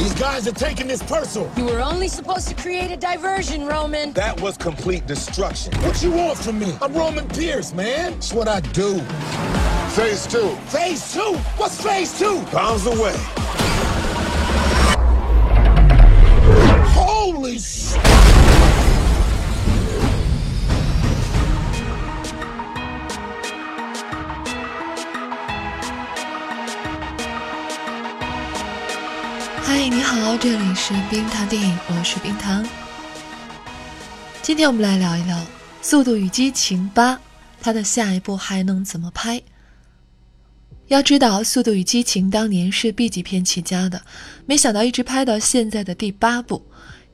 These guys are taking this personal. You were only supposed to create a diversion, Roman. That was complete destruction. What you want from me? I'm Roman Pierce, man. It's what I do. Phase two. Phase two? What's phase two? Bombs away. 这里是冰糖电影，我是冰糖。今天我们来聊一聊《速度与激情八》，它的下一步还能怎么拍？要知道，《速度与激情》当年是 B 级片起家的，没想到一直拍到现在的第八部、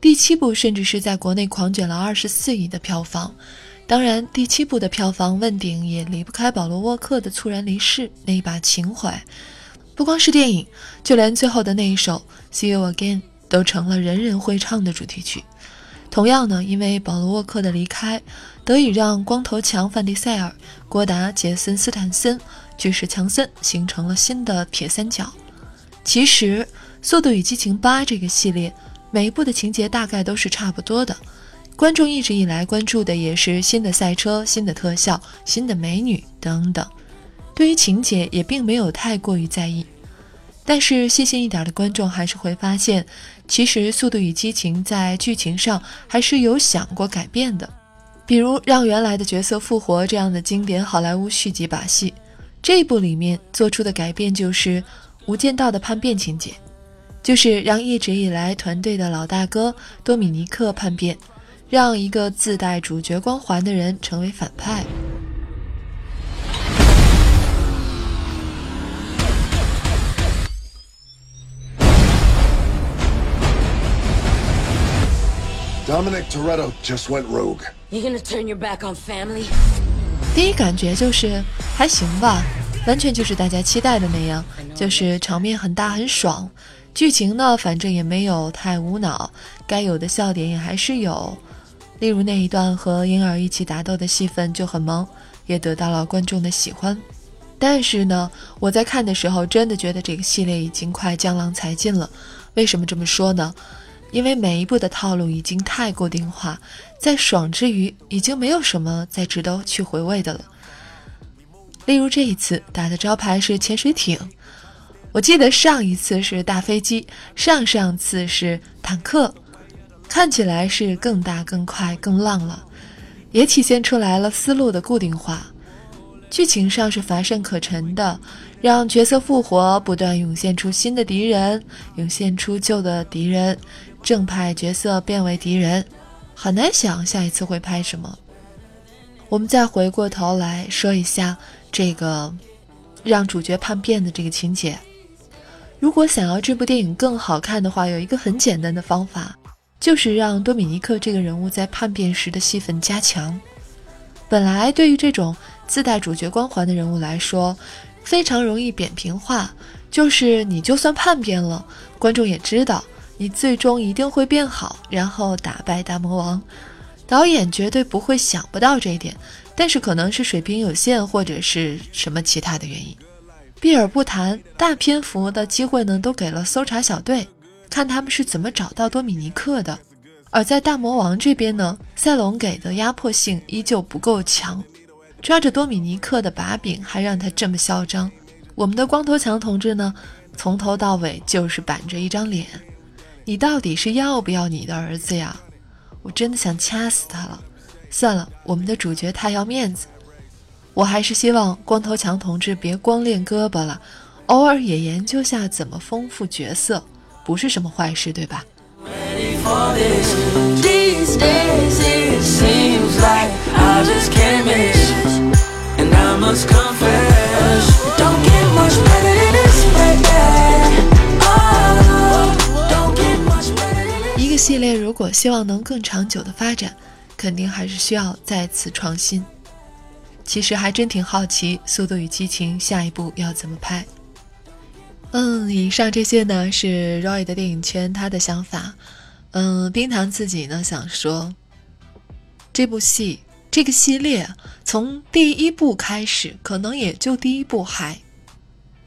第七部，甚至是在国内狂卷了二十四亿的票房。当然，第七部的票房问鼎也离不开保罗·沃克的猝然离世那一把情怀。不光是电影，就连最后的那一首《See You Again》都成了人人会唱的主题曲。同样呢，因为保罗·沃克的离开，得以让光头强、范迪塞尔、郭达、杰森·斯坦森、巨石强森形成了新的铁三角。其实，《速度与激情八》这个系列，每一部的情节大概都是差不多的。观众一直以来关注的也是新的赛车、新的特效、新的美女等等。对于情节也并没有太过于在意，但是细心一点的观众还是会发现，其实《速度与激情》在剧情上还是有想过改变的，比如让原来的角色复活这样的经典好莱坞续集把戏。这一部里面做出的改变就是《无间道》的叛变情节，就是让一直以来团队的老大哥多米尼克叛变，让一个自带主角光环的人成为反派。Dominic Toretto just went rogue. You gonna turn your back on family? 第一感觉就是还行吧，完全就是大家期待的那样，就是场面很大很爽。剧情呢，反正也没有太无脑，该有的笑点也还是有。例如那一段和婴儿一起打斗的戏份就很萌，也得到了观众的喜欢。但是呢，我在看的时候真的觉得这个系列已经快江郎才尽了。为什么这么说呢？因为每一步的套路已经太固定化，在爽之余，已经没有什么再值得去回味的了。例如这一次打的招牌是潜水艇，我记得上一次是大飞机，上上次是坦克，看起来是更大、更快、更浪了，也体现出来了思路的固定化。剧情上是乏善可陈的，让角色复活，不断涌现出新的敌人，涌现出旧的敌人。正派角色变为敌人，很难想下一次会拍什么。我们再回过头来说一下这个让主角叛变的这个情节。如果想要这部电影更好看的话，有一个很简单的方法，就是让多米尼克这个人物在叛变时的戏份加强。本来对于这种自带主角光环的人物来说，非常容易扁平化，就是你就算叛变了，观众也知道。你最终一定会变好，然后打败大魔王。导演绝对不会想不到这一点，但是可能是水平有限，或者是什么其他的原因，避而不谈。大篇幅的机会呢，都给了搜查小队，看他们是怎么找到多米尼克的。而在大魔王这边呢，赛隆给的压迫性依旧不够强，抓着多米尼克的把柄，还让他这么嚣张。我们的光头强同志呢，从头到尾就是板着一张脸。你到底是要不要你的儿子呀？我真的想掐死他了。算了，我们的主角太要面子，我还是希望光头强同志别光练胳膊了，偶尔也研究下怎么丰富角色，不是什么坏事，对吧？系列如如果希望能更长久的发展，肯定还是需要再次创新。其实还真挺好奇《速度与激情》下一步要怎么拍。嗯，以上这些呢是 Roy 的电影圈他的想法。嗯，冰糖自己呢想说，这部戏这个系列从第一部开始，可能也就第一部还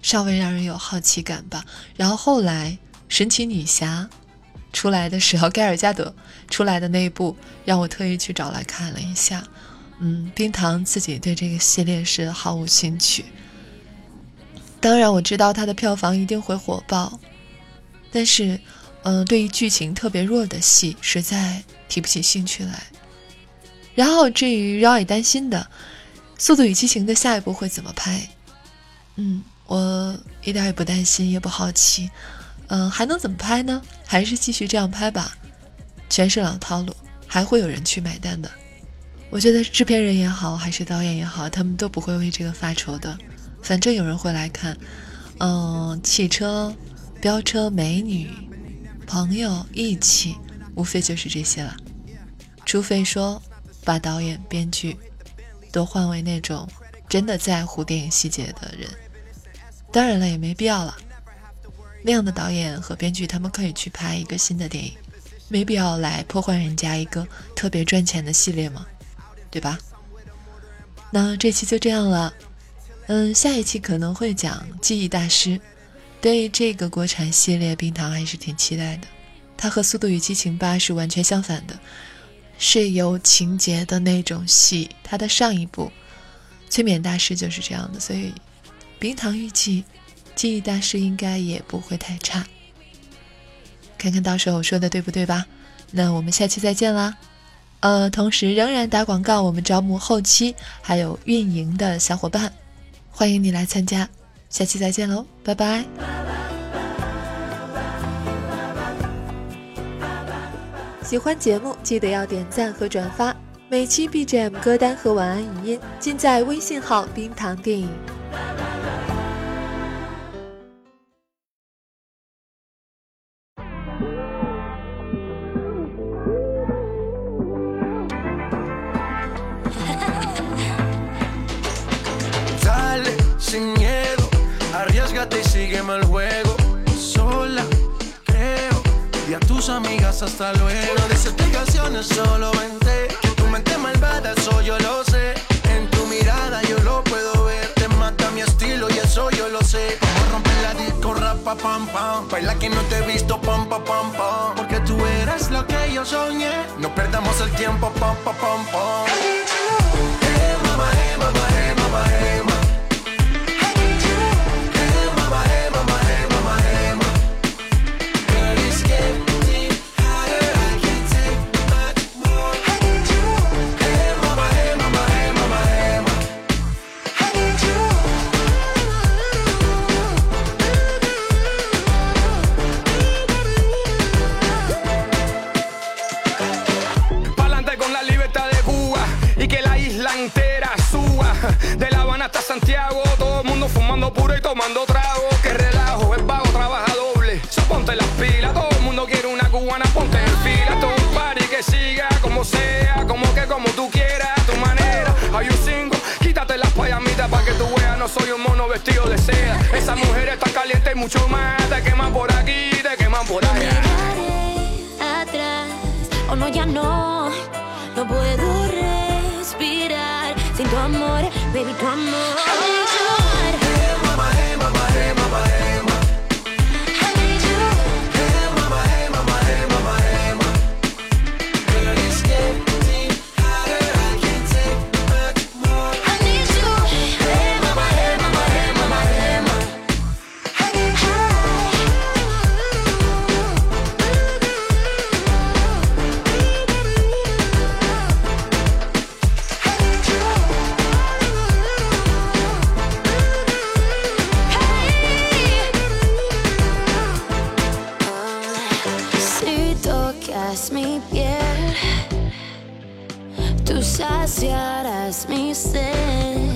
稍微让人有好奇感吧。然后后来神奇女侠出来的时候，盖尔加德出来的那一部，让我特意去找来看了一下。嗯，冰糖自己对这个系列是毫无兴趣。当然，我知道它的票房一定会火爆，但是，嗯，对于剧情特别弱的戏，实在提不起兴趣来。然后，至于让你担心的《速度与激情》的下一步会怎么拍，嗯，我一点也不担心，也不好奇。嗯，还能怎么拍呢？还是继续这样拍吧，全是老套路，还会有人去买单的。我觉得制片人也好，还是导演也好，他们都不会为这个发愁的。反正有人会来看，嗯，汽车、飙车、美女、朋友、义气，无非就是这些了。除非说把导演、编剧都换为那种真的在乎电影细节的人，当然了，也没必要了。那样的导演和编剧，他们可以去拍一个新的电影，没必要来破坏人家一个特别赚钱的系列嘛。对吧？那这期就这样了。嗯，下一期可能会讲《记忆大师》。对这个国产系列，冰糖还是挺期待的。它和《速度与激情八》是完全相反的，是有情节的那种戏。它的上一部《催眠大师》就是这样的，所以冰糖预计《记忆大师》应该也不会太差。看看到时候说的对不对吧？那我们下期再见啦！呃，同时仍然打广告，我们招募后期还有运营的小伙伴，欢迎你来参加。下期再见喽，拜拜！喜欢节目记得要点赞和转发，每期 BGM 歌单和晚安语音尽在微信号“冰糖电影”。Amigas hasta luego. No des explicaciones, solo vente. Que tu mente malvada, eso yo lo sé. En tu mirada yo lo puedo ver. Te mata mi estilo y eso yo lo sé. Vamos a romper la disco, rapa, pam, pam. Baila que no te he visto, pam, pam, pam. Porque tú eres lo que yo soñé. No perdamos el tiempo, pam, pam, pam, pam. Mama, hey, mama, hey, mama, hey, mama. Santiago, todo el mundo fumando puro y tomando trago. Que relajo, es vago, trabaja doble. So, ponte las pilas, todo el mundo quiere una cubana, ponte en fila. Todo un party que siga como sea, como que como tú quieras, a tu manera. Hay un cinco, quítate las payamitas para que tú veas, no soy un mono vestido de seda. Esa mujer está caliente y mucho más, te queman por aquí, te queman por allá. atrás, no, ya no, no puedo respirar sin tu amor, baby, tu amor. Saciarás mi sed.